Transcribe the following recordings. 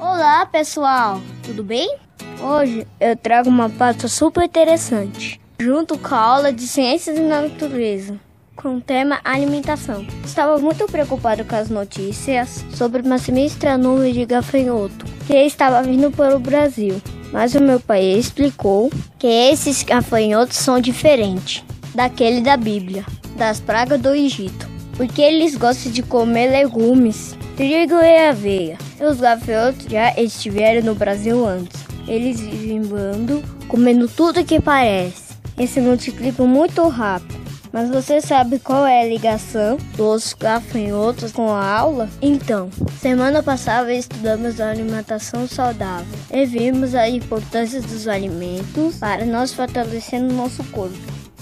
Olá pessoal, tudo bem? Hoje eu trago uma pauta super interessante, junto com a aula de Ciências e Natureza, com o tema alimentação. Estava muito preocupado com as notícias sobre uma sinistra nuvem de gafanhoto que estava vindo para o Brasil, mas o meu pai explicou que esses gafanhotos são diferentes daquele da Bíblia, das pragas do Egito, porque eles gostam de comer legumes trigo e aveia. Os gafanhotos já estiveram no Brasil antes. Eles vivem bando, comendo tudo que parece. Esse multiplicam muito rápido. Mas você sabe qual é a ligação dos gafanhotos com a aula? Então, semana passada estudamos a alimentação saudável e vimos a importância dos alimentos para nós fortalecer o nosso corpo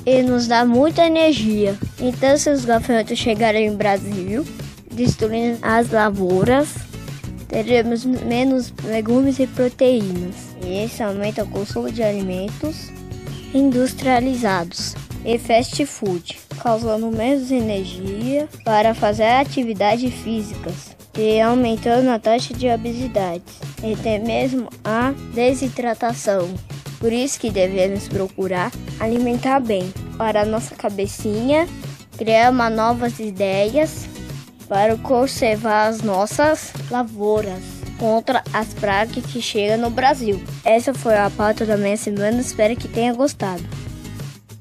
e nos dá muita energia. Então, se os gafanhotos chegarem no Brasil, destruindo as lavouras, teremos menos legumes e proteínas. E isso aumenta o consumo de alimentos industrializados e fast food, causando menos energia para fazer atividades físicas e aumentando a taxa de obesidade e até mesmo a desidratação. Por isso que devemos procurar alimentar bem para nossa cabecinha, criar novas ideias para conservar as nossas lavouras contra as pragas que chegam no Brasil. Essa foi a pauta da minha semana, espero que tenha gostado.